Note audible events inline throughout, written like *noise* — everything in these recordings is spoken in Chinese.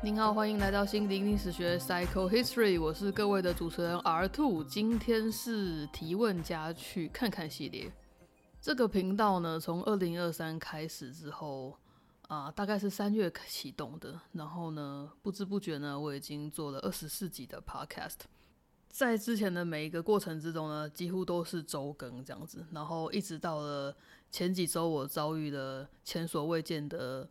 您好，欢迎来到心灵历史学 Psycho History，我是各位的主持人 R Two。今天是提问家去看看系列。这个频道呢，从二零二三开始之后啊，大概是三月启动的。然后呢，不知不觉呢，我已经做了二十四集的 Podcast。在之前的每一个过程之中呢，几乎都是周更这样子。然后一直到了前几周，我遭遇了前所未见的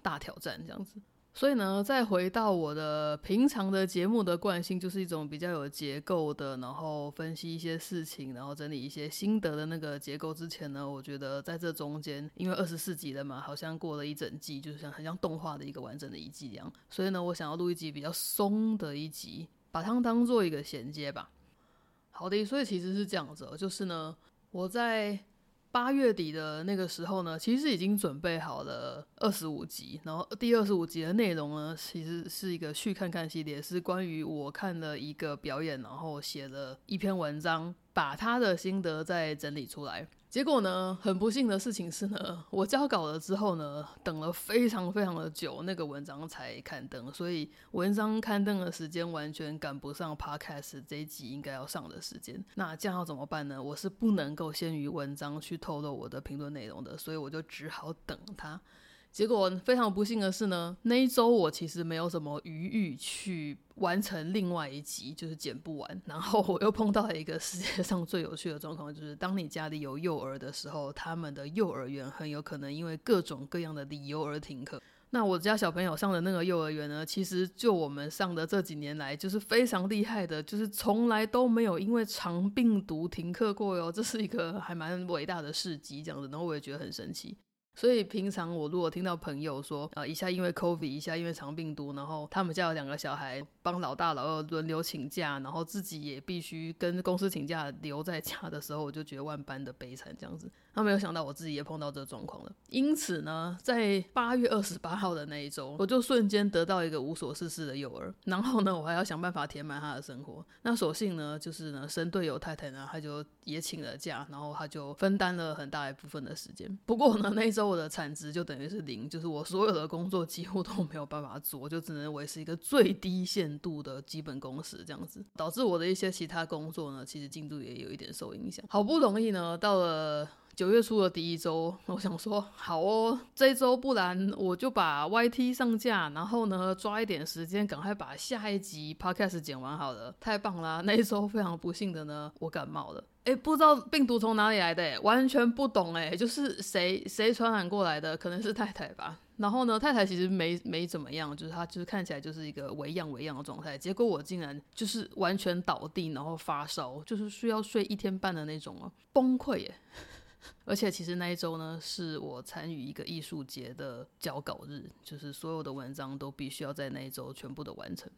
大挑战这样子。所以呢，再回到我的平常的节目的惯性，就是一种比较有结构的，然后分析一些事情，然后整理一些心得的那个结构之前呢，我觉得在这中间，因为二十四集了嘛，好像过了一整季，就是像很像动画的一个完整的一季一样。所以呢，我想要录一集比较松的一集，把它当做一个衔接吧。好的，所以其实是这样子，就是呢，我在。八月底的那个时候呢，其实已经准备好了二十五集，然后第二十五集的内容呢，其实是一个去看看系列，是关于我看了一个表演，然后写了一篇文章，把他的心得再整理出来。结果呢，很不幸的事情是呢，我交稿了之后呢，等了非常非常的久，那个文章才刊登，所以文章刊登的时间完全赶不上 Podcast 这一集应该要上的时间。那这样要怎么办呢？我是不能够先于文章去透露我的评论内容的，所以我就只好等它。结果非常不幸的是呢，那一周我其实没有什么余裕去完成另外一集，就是剪不完。然后我又碰到了一个世界上最有趣的状况，就是当你家里有幼儿的时候，他们的幼儿园很有可能因为各种各样的理由而停课。那我家小朋友上的那个幼儿园呢，其实就我们上的这几年来，就是非常厉害的，就是从来都没有因为长病毒停课过哟。这是一个还蛮伟大的事迹，这样子，然后我也觉得很神奇。所以平常我如果听到朋友说，啊，一下因为 COVID，一下因为长病毒，然后他们家有两个小孩，帮老大老二轮流请假，然后自己也必须跟公司请假留在家的时候，我就觉得万般的悲惨这样子。他没有想到我自己也碰到这个状况了。因此呢，在八月二十八号的那一周，我就瞬间得到一个无所事事的幼儿，然后呢，我还要想办法填满他的生活。那所幸呢，就是呢，生队友太太呢，他就也请了假，然后他就分担了很大一部分的时间。不过呢，那一周我的产值就等于是零，就是我所有的工作几乎都没有办法做，就只能维持一个最低限度的基本工时这样子，导致我的一些其他工作呢，其实进度也有一点受影响。好不容易呢，到了。九月初的第一周，我想说好哦，这一周不然我就把 YT 上架，然后呢抓一点时间，赶快把下一集 Podcast 剪完好了，太棒啦！那一周非常不幸的呢，我感冒了，哎，不知道病毒从哪里来的，完全不懂哎，就是谁谁传染过来的，可能是太太吧。然后呢，太太其实没没怎么样，就是她就是看起来就是一个为样为样的状态，结果我竟然就是完全倒地，然后发烧，就是需要睡一天半的那种哦，崩溃耶！而且其实那一周呢，是我参与一个艺术节的交稿日，就是所有的文章都必须要在那一周全部的完成。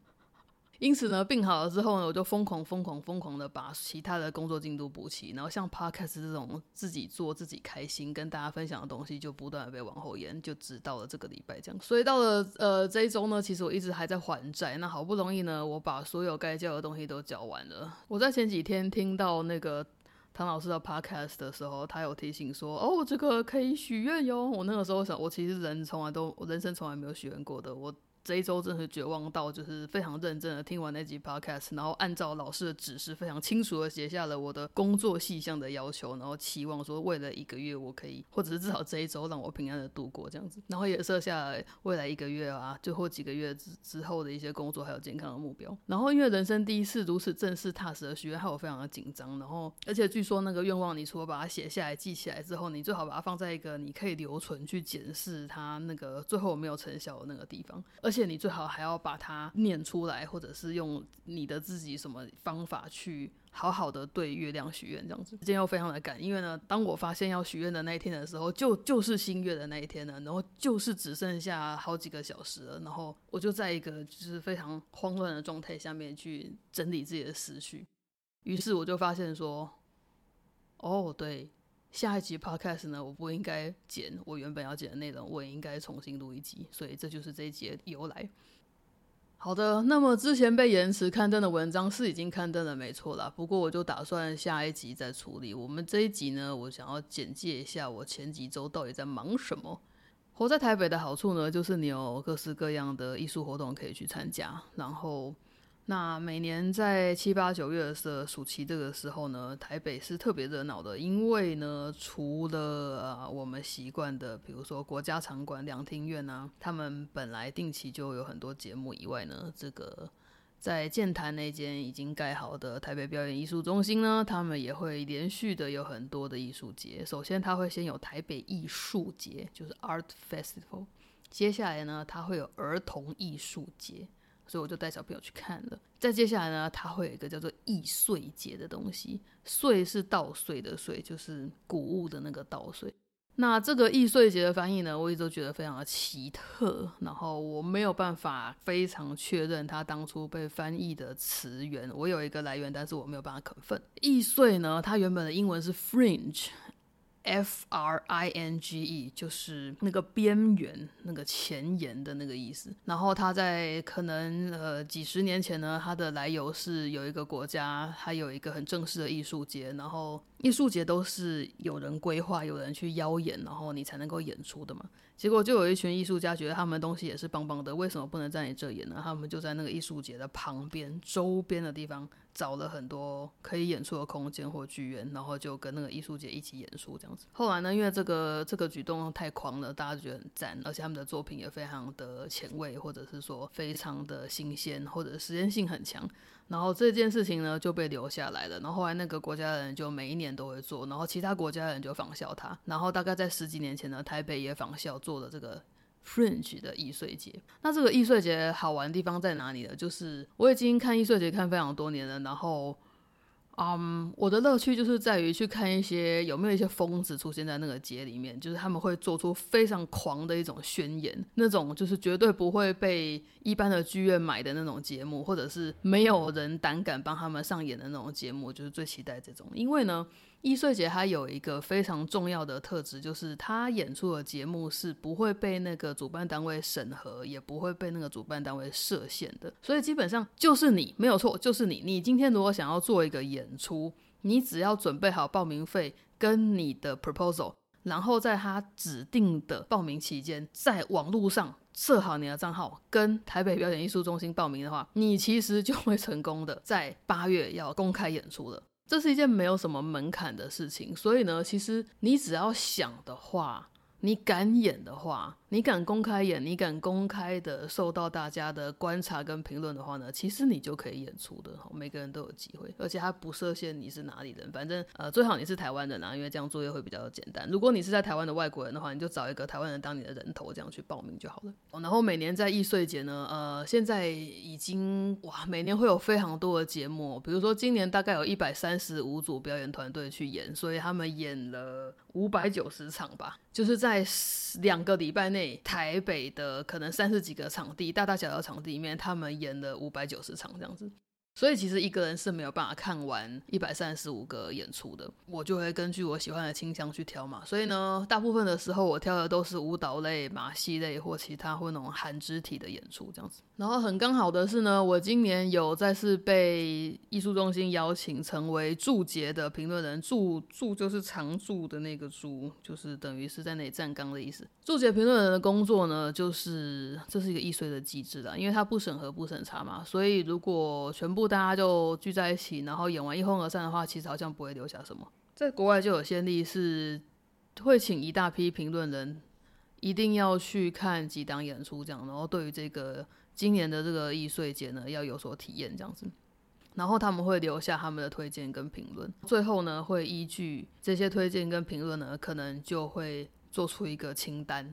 因此呢，病好了之后呢，我就疯狂、疯狂、疯狂的把其他的工作进度补齐。然后像 podcast 这种自己做、自己开心、跟大家分享的东西，就不断的被往后延，就直到了这个礼拜这样。所以到了呃这一周呢，其实我一直还在还债。那好不容易呢，我把所有该交的东西都交完了。我在前几天听到那个。唐老师的 podcast 的时候，他有提醒说：“哦，这个可以许愿哟。”我那个时候想，我其实人从来都，人生从来没有许愿过的。我。这一周真是绝望到，就是非常认真的听完那集 podcast，然后按照老师的指示，非常清楚的写下了我的工作细项的要求，然后期望说未来一个月我可以，或者是至少这一周让我平安的度过这样子，然后也设下来未来一个月啊，最后几个月之之后的一些工作还有健康的目标。然后因为人生第一次如此正式踏实的许愿，害我非常的紧张。然后而且据说那个愿望，你除了把它写下来记起来之后，你最好把它放在一个你可以留存去检视它那个最后没有成效的那个地方，而而且你最好还要把它念出来，或者是用你的自己什么方法去好好的对月亮许愿，这样子。今天又非常的赶，因为呢，当我发现要许愿的那一天的时候，就就是新月的那一天呢，然后就是只剩下好几个小时了，然后我就在一个就是非常慌乱的状态下面去整理自己的思绪，于是我就发现说，哦，对。下一集 podcast 呢，我不应该剪我原本要剪的内容，我也应该重新录一集，所以这就是这一集的由来。好的，那么之前被延迟刊登的文章是已经刊登了，没错啦。不过我就打算下一集再处理。我们这一集呢，我想要简介一下我前几周到底在忙什么。活在台北的好处呢，就是你有各式各样的艺术活动可以去参加，然后。那每年在七八九月的暑期这个时候呢，台北是特别热闹的，因为呢，除了啊我们习惯的，比如说国家场馆、两厅院啊，他们本来定期就有很多节目以外呢，这个在建坛那间已经盖好的台北表演艺术中心呢，他们也会连续的有很多的艺术节。首先，他会先有台北艺术节，就是 Art Festival，接下来呢，他会有儿童艺术节。所以我就带小朋友去看了。再接下来呢，它会有一个叫做易碎节的东西，碎是稻穗的穗，就是谷物的那个稻穗。那这个易碎节的翻译呢，我一直都觉得非常的奇特，然后我没有办法非常确认它当初被翻译的词源。我有一个来源，但是我没有办法肯分。易碎呢，它原本的英文是 fringe。F R I N G E 就是那个边缘、那个前沿的那个意思。然后它在可能呃几十年前呢，它的来由是有一个国家，它有一个很正式的艺术节，然后艺术节都是有人规划、有人去邀演，然后你才能够演出的嘛。结果就有一群艺术家觉得他们东西也是棒棒的，为什么不能在你这演呢？他们就在那个艺术节的旁边、周边的地方找了很多可以演出的空间或剧院，然后就跟那个艺术节一起演出这样子。后来呢，因为这个这个举动太狂了，大家觉得很赞，而且他们的作品也非常的前卫，或者是说非常的新鲜，或者实验性很强。然后这件事情呢就被留下来了。然后后来那个国家的人就每一年都会做，然后其他国家的人就仿效他。然后大概在十几年前呢，台北也仿效做了这个 Fringe 的易碎节。那这个易碎节好玩的地方在哪里呢？就是我已经看易碎节看非常多年了，然后。嗯，我的乐趣就是在于去看一些有没有一些疯子出现在那个节里面，就是他们会做出非常狂的一种宣言，那种就是绝对不会被一般的剧院买的那种节目，或者是没有人胆敢帮他们上演的那种节目，就是最期待这种，因为呢。易碎节它有一个非常重要的特质，就是她演出的节目是不会被那个主办单位审核，也不会被那个主办单位设限的。所以基本上就是你没有错，就是你。你今天如果想要做一个演出，你只要准备好报名费跟你的 proposal，然后在他指定的报名期间，在网络上设好你的账号，跟台北表演艺术中心报名的话，你其实就会成功的在八月要公开演出了。这是一件没有什么门槛的事情，所以呢，其实你只要想的话，你敢演的话。你敢公开演，你敢公开的受到大家的观察跟评论的话呢，其实你就可以演出的，每个人都有机会，而且他不设限你是哪里人，反正呃最好你是台湾人啊，因为这样作业会比较简单。如果你是在台湾的外国人的话，你就找一个台湾人当你的人头，这样去报名就好了。然后每年在易碎节呢，呃现在已经哇每年会有非常多的节目，比如说今年大概有一百三十五组表演团队去演，所以他们演了五百九十场吧，就是在两个礼拜内。台北的可能三十几个场地，大大小小场地里面，他们演了五百九十场这样子。所以其实一个人是没有办法看完一百三十五个演出的，我就会根据我喜欢的倾向去挑嘛。所以呢，大部分的时候我挑的都是舞蹈类、马戏类或其他或那种含肢体的演出这样子。然后很刚好的是呢，我今年有再次被艺术中心邀请成为驻节的评论人，驻驻就是常驻的那个驻，就是等于是在那里站岗的意思。驻节评论人的工作呢，就是这是一个易碎的机制啦，因为它不审核不审查嘛，所以如果全部大家就聚在一起，然后演完一哄而散的话，其实好像不会留下什么。在国外就有先例，是会请一大批评论人，一定要去看几档演出，这样，然后对于这个今年的这个易碎节呢，要有所体验，这样子。然后他们会留下他们的推荐跟评论，最后呢，会依据这些推荐跟评论呢，可能就会做出一个清单。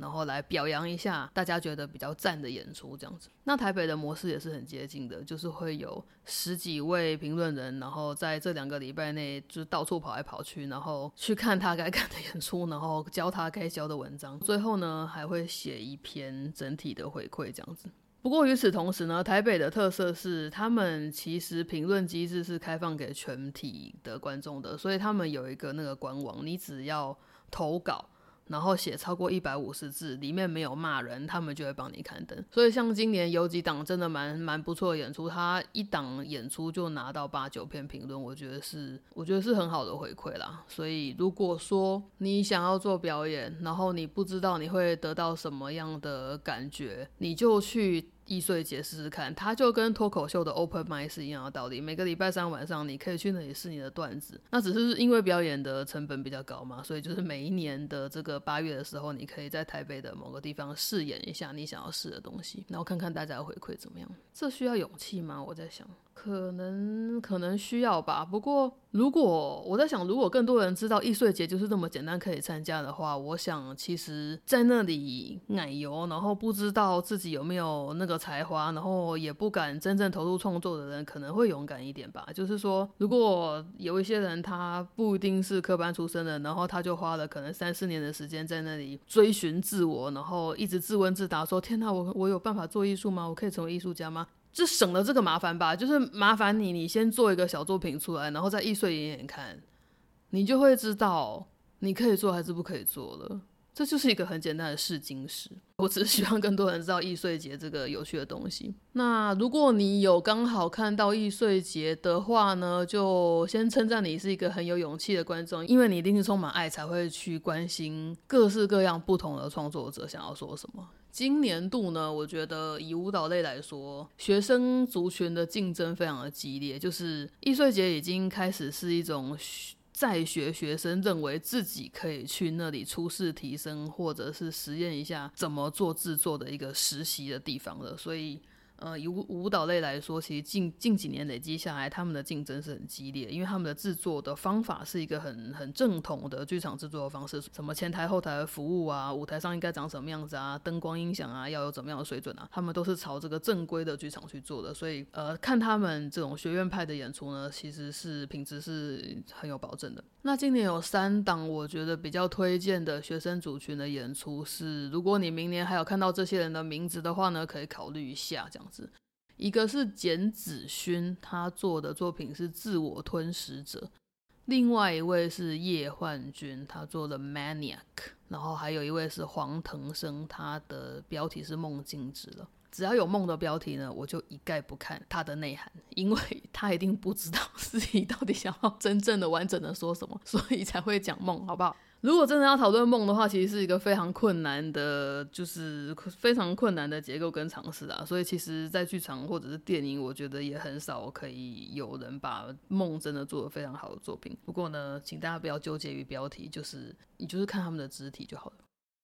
然后来表扬一下大家觉得比较赞的演出，这样子。那台北的模式也是很接近的，就是会有十几位评论人，然后在这两个礼拜内就到处跑来跑去，然后去看他该看的演出，然后教他该教的文章。最后呢，还会写一篇整体的回馈，这样子。不过与此同时呢，台北的特色是，他们其实评论机制是开放给全体的观众的，所以他们有一个那个官网，你只要投稿。然后写超过一百五十字，里面没有骂人，他们就会帮你刊登。所以像今年有几档真的蛮蛮不错的演出，他一档演出就拿到八九篇评论，我觉得是我觉得是很好的回馈啦。所以如果说你想要做表演，然后你不知道你会得到什么样的感觉，你就去。易碎节试试看，它就跟脱口秀的 open m i 是一样的道理。每个礼拜三晚上，你可以去那里试你的段子。那只是因为表演的成本比较高嘛，所以就是每一年的这个八月的时候，你可以在台北的某个地方试演一下你想要试的东西，然后看看大家的回馈怎么样。这需要勇气吗？我在想。可能可能需要吧，不过如果我在想，如果更多人知道易碎节就是这么简单可以参加的话，我想其实在那里奶油，然后不知道自己有没有那个才华，然后也不敢真正投入创作的人，可能会勇敢一点吧。就是说，如果有一些人他不一定是科班出身的，然后他就花了可能三四年的时间在那里追寻自我，然后一直自问自答，说：天哪，我我有办法做艺术吗？我可以成为艺术家吗？就省了这个麻烦吧，就是麻烦你，你先做一个小作品出来，然后再易碎演演看，你就会知道你可以做还是不可以做了。这就是一个很简单的试金石。我只是希望更多人知道易碎节这个有趣的东西。那如果你有刚好看到易碎节的话呢，就先称赞你是一个很有勇气的观众，因为你一定是充满爱才会去关心各式各样不同的创作者想要说什么。今年度呢，我觉得以舞蹈类来说，学生族群的竞争非常的激烈。就是易碎节已经开始是一种在学学生认为自己可以去那里初试提升，或者是实验一下怎么做制作的一个实习的地方了。所以。呃，以舞舞蹈类来说，其实近近几年累积下来，他们的竞争是很激烈，因为他们的制作的方法是一个很很正统的剧场制作的方式，什么前台后台的服务啊，舞台上应该长什么样子啊，灯光音响啊，要有怎么样的水准啊，他们都是朝这个正规的剧场去做的，所以呃，看他们这种学院派的演出呢，其实是品质是很有保证的。那今年有三档我觉得比较推荐的学生组群的演出是，如果你明年还有看到这些人的名字的话呢，可以考虑一下这样。一个是简子勋，他做的作品是《自我吞食者》；另外一位是叶焕君，他做的《Maniac》；然后还有一位是黄腾生，他的标题是《梦境之了》。只要有梦的标题呢，我就一概不看它的内涵，因为他一定不知道自己到底想要真正的完整的说什么，*laughs* 所以才会讲梦，好不好？如果真的要讨论梦的话，其实是一个非常困难的，就是非常困难的结构跟尝试啊。所以其实，在剧场或者是电影，我觉得也很少可以有人把梦真的做得非常好的作品。不过呢，请大家不要纠结于标题，就是你就是看他们的肢体就好了。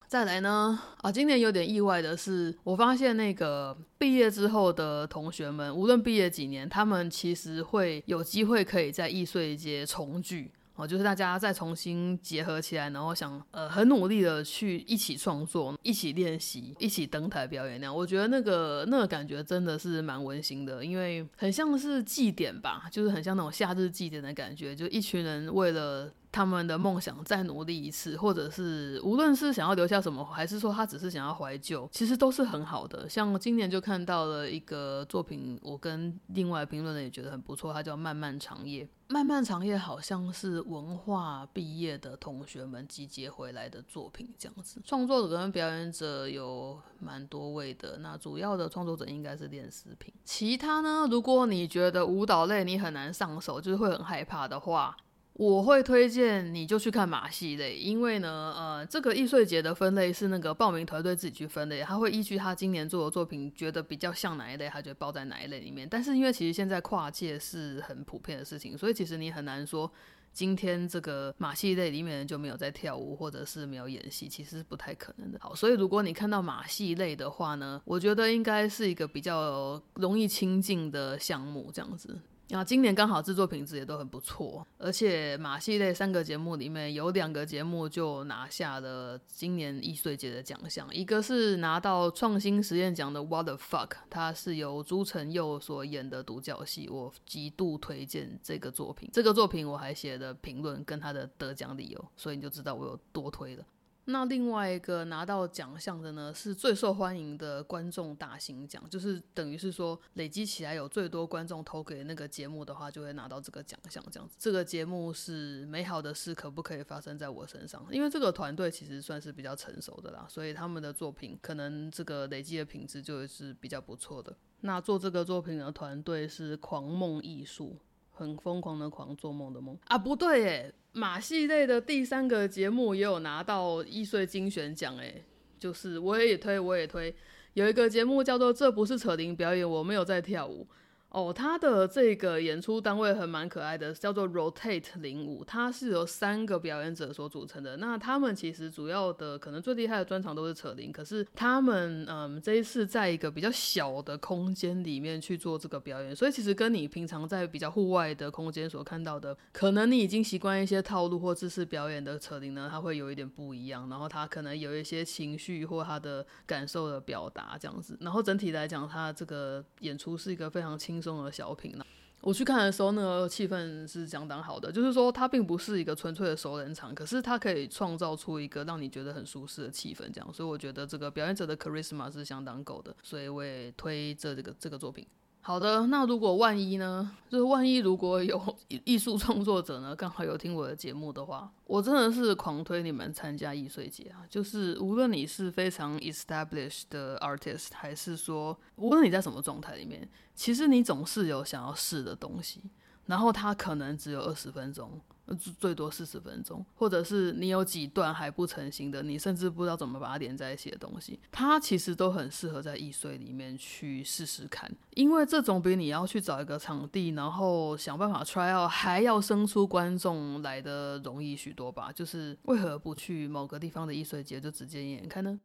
再来呢，啊，今年有点意外的是，我发现那个毕业之后的同学们，无论毕业几年，他们其实会有机会可以在易碎节重聚。哦，就是大家再重新结合起来，然后想呃很努力的去一起创作、一起练习、一起登台表演那样，我觉得那个那个感觉真的是蛮温馨的，因为很像是祭典吧，就是很像那种夏日祭典的感觉，就一群人为了。他们的梦想再努力一次，或者是无论是想要留下什么，还是说他只是想要怀旧，其实都是很好的。像今年就看到了一个作品，我跟另外评论的也觉得很不错，它叫《漫漫长夜》。漫漫长夜好像是文化毕业的同学们集结回来的作品，这样子。创作者跟表演者有蛮多位的，那主要的创作者应该是练视频。其他呢，如果你觉得舞蹈类你很难上手，就是会很害怕的话。我会推荐你就去看马戏类，因为呢，呃，这个易碎节的分类是那个报名团队自己去分类，他会依据他今年做的作品，觉得比较像哪一类，他就包在哪一类里面。但是因为其实现在跨界是很普遍的事情，所以其实你很难说今天这个马戏类里面就没有在跳舞或者是没有演戏，其实是不太可能的。好，所以如果你看到马戏类的话呢，我觉得应该是一个比较容易亲近的项目，这样子。然后今年刚好制作品质也都很不错，而且马戏类三个节目里面有两个节目就拿下了今年易碎节的奖项，一个是拿到创新实验奖的 What the fuck，它是由朱成佑所演的独角戏，我极度推荐这个作品。这个作品我还写了评论跟他的得奖理由，所以你就知道我有多推了。那另外一个拿到奖项的呢，是最受欢迎的观众大型奖，就是等于是说累积起来有最多观众投给那个节目的话，就会拿到这个奖项。这样子，这个节目是美好的事可不可以发生在我身上？因为这个团队其实算是比较成熟的啦，所以他们的作品可能这个累积的品质就是比较不错的。那做这个作品的团队是狂梦艺术。很疯狂的狂做梦的梦啊，不对诶，马戏类的第三个节目也有拿到易碎精选奖诶，就是我也推我也推，有一个节目叫做《这不是扯铃表演》，我没有在跳舞。哦，他的这个演出单位很蛮可爱的，叫做 Rotate 零五，它是由三个表演者所组成的。那他们其实主要的可能最厉害的专长都是扯铃，可是他们嗯这一次在一个比较小的空间里面去做这个表演，所以其实跟你平常在比较户外的空间所看到的，可能你已经习惯一些套路或姿势表演的扯铃呢，它会有一点不一样。然后他可能有一些情绪或他的感受的表达这样子。然后整体来讲，他这个演出是一个非常轻。中的小品呢，我去看的时候，那个气氛是相当好的。就是说，它并不是一个纯粹的熟人场，可是它可以创造出一个让你觉得很舒适的气氛，这样。所以我觉得这个表演者的 charisma 是相当够的，所以我也推这这个这个作品。好的，那如果万一呢？就是万一如果有 *laughs* 艺术创作者呢，刚好有听我的节目的话，我真的是狂推你们参加艺穗节啊！就是无论你是非常 established 的 artist，还是说无论你在什么状态里面，其实你总是有想要试的东西，然后它可能只有二十分钟。最多四十分钟，或者是你有几段还不成型的，你甚至不知道怎么把它连在一起的东西，它其实都很适合在易碎里面去试试看，因为这种比你要去找一个场地，然后想办法 try out，还要生出观众来的容易许多吧？就是为何不去某个地方的易碎节就直接演演看呢？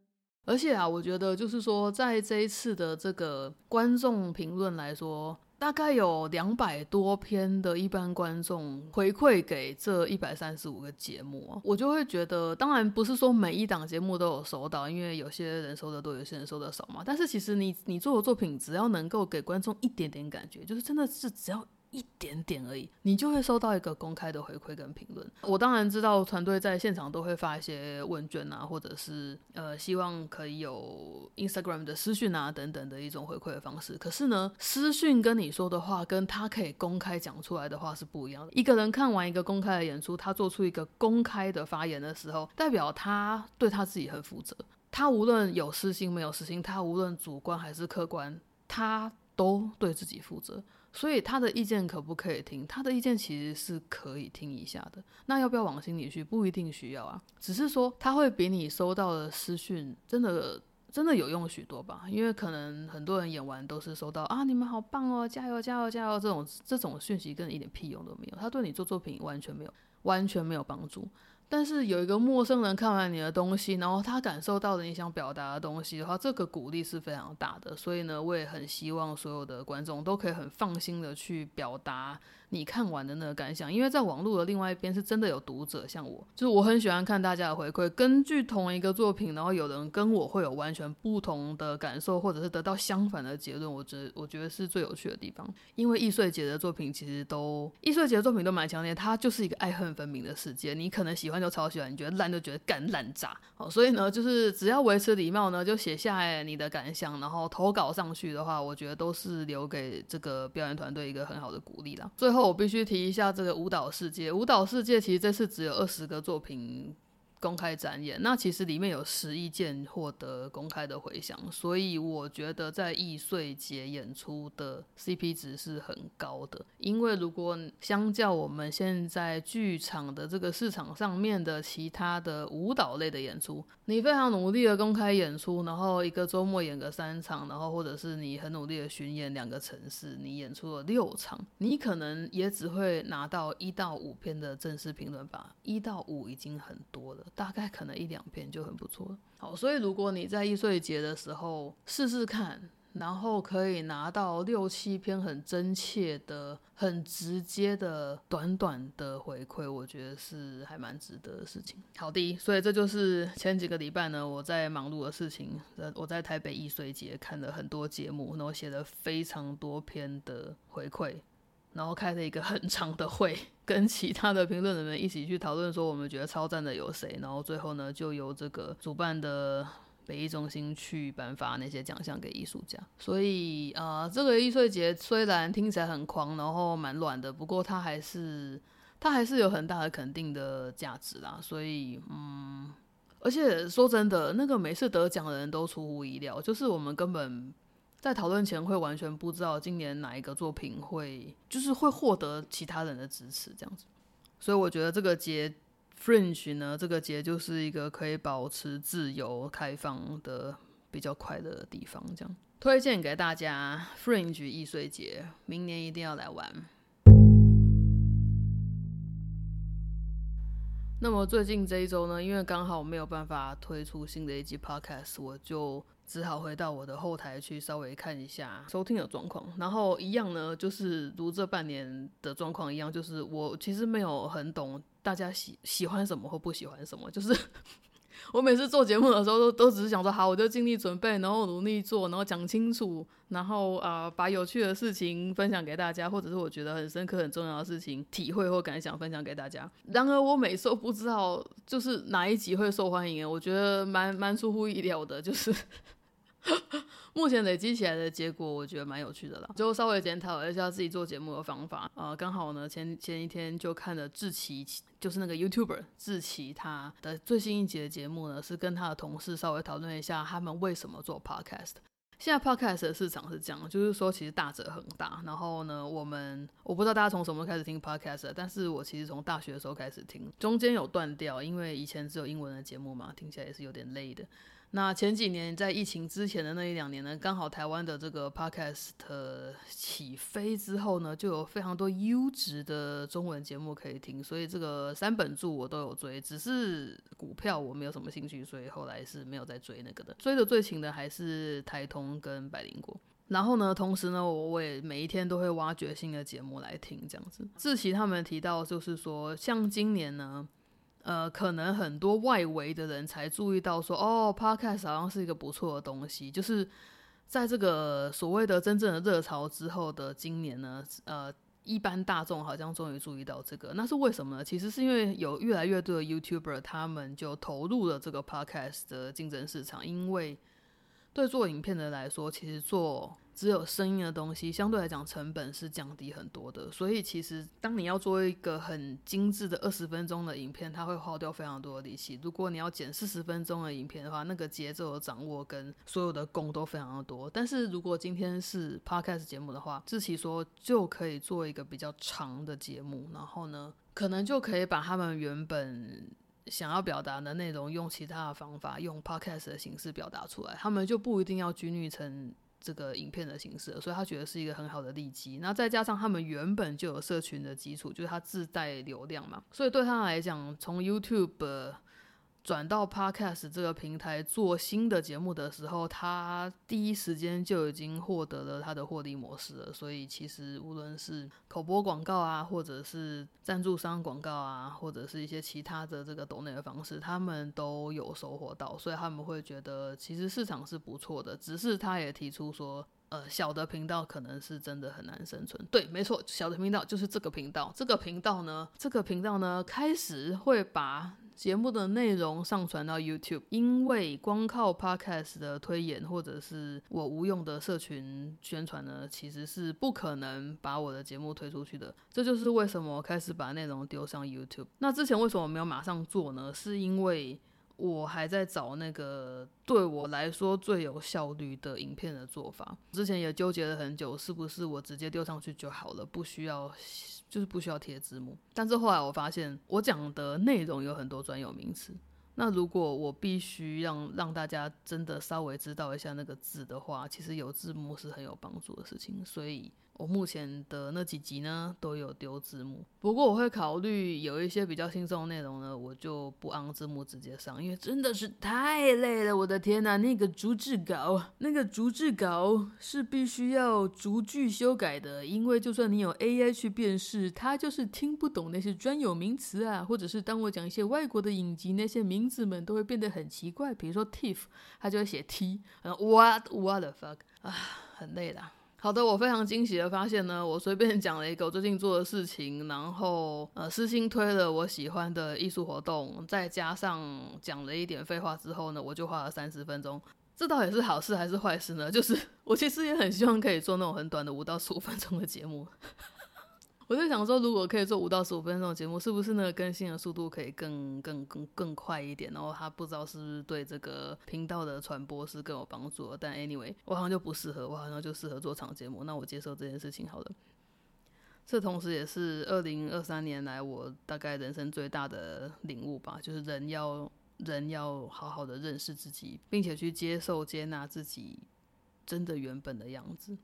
而且啊，我觉得就是说，在这一次的这个观众评论来说。大概有两百多篇的一般观众回馈给这一百三十五个节目，我就会觉得，当然不是说每一档节目都有收到，因为有些人收的多，有些人收的少嘛。但是其实你你做的作品，只要能够给观众一点点感觉，就是真的是只要。一点点而已，你就会收到一个公开的回馈跟评论。我当然知道团队在现场都会发一些问卷啊，或者是呃希望可以有 Instagram 的私讯啊等等的一种回馈的方式。可是呢，私讯跟你说的话，跟他可以公开讲出来的话是不一样的。一个人看完一个公开的演出，他做出一个公开的发言的时候，代表他对他自己很负责。他无论有私心没有私心，他无论主观还是客观，他都对自己负责。所以他的意见可不可以听？他的意见其实是可以听一下的。那要不要往心里去？不一定需要啊。只是说他会比你收到的私讯真的真的有用许多吧？因为可能很多人演完都是收到啊，你们好棒哦，加油加油加油这种这种讯息，跟一点屁用都没有。他对你做作品完全没有完全没有帮助。但是有一个陌生人看完你的东西，然后他感受到了你想表达的东西的话，这个鼓励是非常大的。所以呢，我也很希望所有的观众都可以很放心的去表达。你看完的那个感想，因为在网络的另外一边是真的有读者，像我，就是我很喜欢看大家的回馈。根据同一个作品，然后有人跟我会有完全不同的感受，或者是得到相反的结论，我觉得我觉得是最有趣的地方。因为易碎姐的作品其实都，易碎姐的作品都蛮强烈，它就是一个爱恨分明的世界。你可能喜欢就超喜欢，你觉得烂就觉得干烂渣。好，所以呢，就是只要维持礼貌呢，就写下你的感想，然后投稿上去的话，我觉得都是留给这个表演团队一个很好的鼓励了。最后。我必须提一下这个舞蹈世界。舞蹈世界其实这次只有二十个作品。公开展演，那其实里面有十一件获得公开的回响，所以我觉得在易碎节演出的 CP 值是很高的。因为如果相较我们现在剧场的这个市场上面的其他的舞蹈类的演出，你非常努力的公开演出，然后一个周末演个三场，然后或者是你很努力的巡演两个城市，你演出了六场，你可能也只会拿到一到五篇的正式评论吧，一到五已经很多了。大概可能一两篇就很不错了好，所以如果你在易碎节的时候试试看，然后可以拿到六七篇很真切的、很直接的、短短的回馈，我觉得是还蛮值得的事情。好的，所以这就是前几个礼拜呢我在忙碌的事情。呃，我在台北易碎节看了很多节目，然后写了非常多篇的回馈。然后开了一个很长的会，跟其他的评论人们一起去讨论说我们觉得超赞的有谁，然后最后呢就由这个主办的北艺中心去颁发那些奖项给艺术家。所以啊，这个易碎节虽然听起来很狂，然后蛮乱的，不过它还是它还是有很大的肯定的价值啦。所以嗯，而且说真的，那个每次得奖的人都出乎意料，就是我们根本。在讨论前会完全不知道今年哪一个作品会，就是会获得其他人的支持这样子，所以我觉得这个节 Fringe 呢，这个节就是一个可以保持自由开放的比较快乐的地方，这样推荐给大家 Fringe 易碎节，明年一定要来玩。那么最近这一周呢，因为刚好没有办法推出新的一集 Podcast，我就。只好回到我的后台去稍微看一下。收听的状况，然后一样呢，就是如这半年的状况一样，就是我其实没有很懂大家喜喜欢什么或不喜欢什么，就是 *laughs* 我每次做节目的时候都都只是想说好，我就尽力准备，然后努力做，然后讲清楚，然后啊把有趣的事情分享给大家，或者是我觉得很深刻很重要的事情体会或感想分享给大家。然而我每次都不知道就是哪一集会受欢迎，我觉得蛮蛮出乎意料的，就是。*laughs* 目前累积起来的结果，我觉得蛮有趣的啦。就稍微检讨一下自己做节目的方法啊。刚好呢，前前一天就看了志奇，就是那个 YouTuber 志奇，他的最新一集的节目呢，是跟他的同事稍微讨论一下他们为什么做 Podcast。现在 Podcast 的市场是这样，就是说其实大者很大。然后呢，我们我不知道大家从什么时候开始听 Podcast，但是我其实从大学的时候开始听，中间有断掉，因为以前只有英文的节目嘛，听起来也是有点累的。那前几年在疫情之前的那一两年呢，刚好台湾的这个 podcast 起飞之后呢，就有非常多优质的中文节目可以听，所以这个三本柱我都有追，只是股票我没有什么兴趣，所以后来是没有再追那个的。追的最勤的还是台通跟百灵果。然后呢，同时呢，我我也每一天都会挖掘新的节目来听，这样子。志奇他们提到就是说，像今年呢。呃，可能很多外围的人才注意到说，哦，Podcast 好像是一个不错的东西。就是在这个所谓的真正的热潮之后的今年呢，呃，一般大众好像终于注意到这个。那是为什么呢？其实是因为有越来越多的 YouTuber 他们就投入了这个 Podcast 的竞争市场，因为对做影片的来说，其实做只有声音的东西，相对来讲成本是降低很多的。所以其实当你要做一个很精致的二十分钟的影片，它会耗掉非常多的力气。如果你要剪四十分钟的影片的话，那个节奏的掌握跟所有的工都非常的多。但是如果今天是 podcast 节目的话，志奇说就可以做一个比较长的节目，然后呢，可能就可以把他们原本想要表达的内容用其他的方法，用 podcast 的形式表达出来。他们就不一定要拘泥成。这个影片的形式，所以他觉得是一个很好的利基。那再加上他们原本就有社群的基础，就是他自带流量嘛，所以对他来讲，从 YouTube 转到 Podcast 这个平台做新的节目的时候，他第一时间就已经获得了他的获利模式了。所以其实无论是口播广告啊，或者是赞助商广告啊，或者是一些其他的这个抖内的方式，他们都有收获到，所以他们会觉得其实市场是不错的。只是他也提出说，呃，小的频道可能是真的很难生存。对，没错，小的频道就是这个频道。这个频道呢，这个频道呢，开始会把。节目的内容上传到 YouTube，因为光靠 Podcast 的推演或者是我无用的社群宣传呢，其实是不可能把我的节目推出去的。这就是为什么我开始把内容丢上 YouTube。那之前为什么没有马上做呢？是因为我还在找那个对我来说最有效率的影片的做法。之前也纠结了很久，是不是我直接丢上去就好了，不需要。就是不需要贴字幕，但是后来我发现我讲的内容有很多专有名词，那如果我必须让让大家真的稍微知道一下那个字的话，其实有字幕是很有帮助的事情，所以。我目前的那几集呢都有丢字幕，不过我会考虑有一些比较轻松的内容呢，我就不按字幕直接上，因为真的是太累了。我的天呐，那个逐字稿，那个逐字稿是必须要逐句修改的，因为就算你有 AI 去辨识，它就是听不懂那些专有名词啊，或者是当我讲一些外国的影集，那些名字们都会变得很奇怪，比如说 Tiff，它就会写 T，然后 What What the fuck 啊，很累的。好的，我非常惊喜的发现呢，我随便讲了一个我最近做的事情，然后呃私心推了我喜欢的艺术活动，再加上讲了一点废话之后呢，我就花了三十分钟。这到底是好事还是坏事呢？就是 *laughs* 我其实也很希望可以做那种很短的五到十五分钟的节目。我在想说，如果可以做五到十五分钟的节目，是不是那个更新的速度可以更更更更快一点？然后他不知道是不是对这个频道的传播是更有帮助。但 anyway，我好像就不适合，我好像就适合做长节目。那我接受这件事情好了。这同时也是二零二三年来我大概人生最大的领悟吧，就是人要人要好好的认识自己，并且去接受接纳自己真的原本的样子。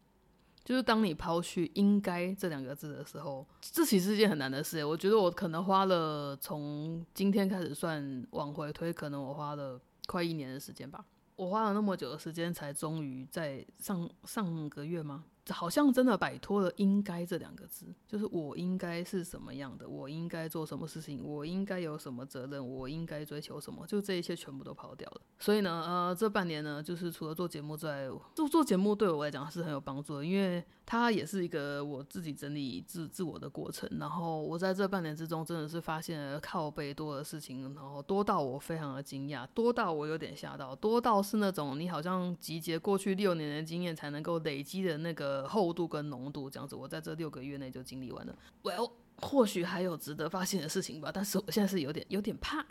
就是当你抛去“应该”这两个字的时候，这其实是件很难的事。我觉得我可能花了从今天开始算往回推，可能我花了快一年的时间吧。我花了那么久的时间，才终于在上上个月吗？好像真的摆脱了“应该”这两个字，就是我应该是什么样的，我应该做什么事情，我应该有什么责任，我应该追求什么，就这一切全部都抛掉了。所以呢，呃，这半年呢，就是除了做节目之外，做做节目对我来讲是很有帮助的，因为它也是一个我自己整理自自我的过程。然后我在这半年之中，真的是发现了靠背多的事情，然后多到我非常的惊讶，多到我有点吓到，多到是那种你好像集结过去六年的经验才能够累积的那个。厚度跟浓度这样子，我在这六个月内就经历完了。Well，或许还有值得发现的事情吧，但是我现在是有点有点怕。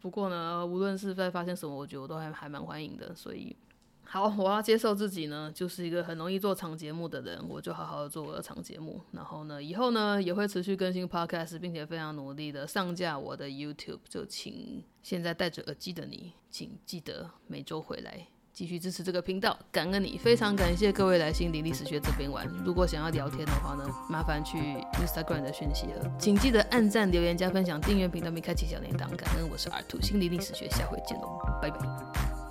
不过呢，无论是在发现什么，我觉得我都还还蛮欢迎的。所以，好，我要接受自己呢，就是一个很容易做长节目的人，我就好好的做我的长节目。然后呢，以后呢也会持续更新 Podcast，并且非常努力的上架我的 YouTube。就请现在戴着耳机的你，请记得每周回来。继续支持这个频道，感恩你，非常感谢各位来心理历史学这边玩。如果想要聊天的话呢，麻烦去 Instagram 的讯息了，请记得按赞、留言、加分享、订阅频道并开启小铃铛。感恩，我是 R 兔心理历史学，下回见喽，拜拜。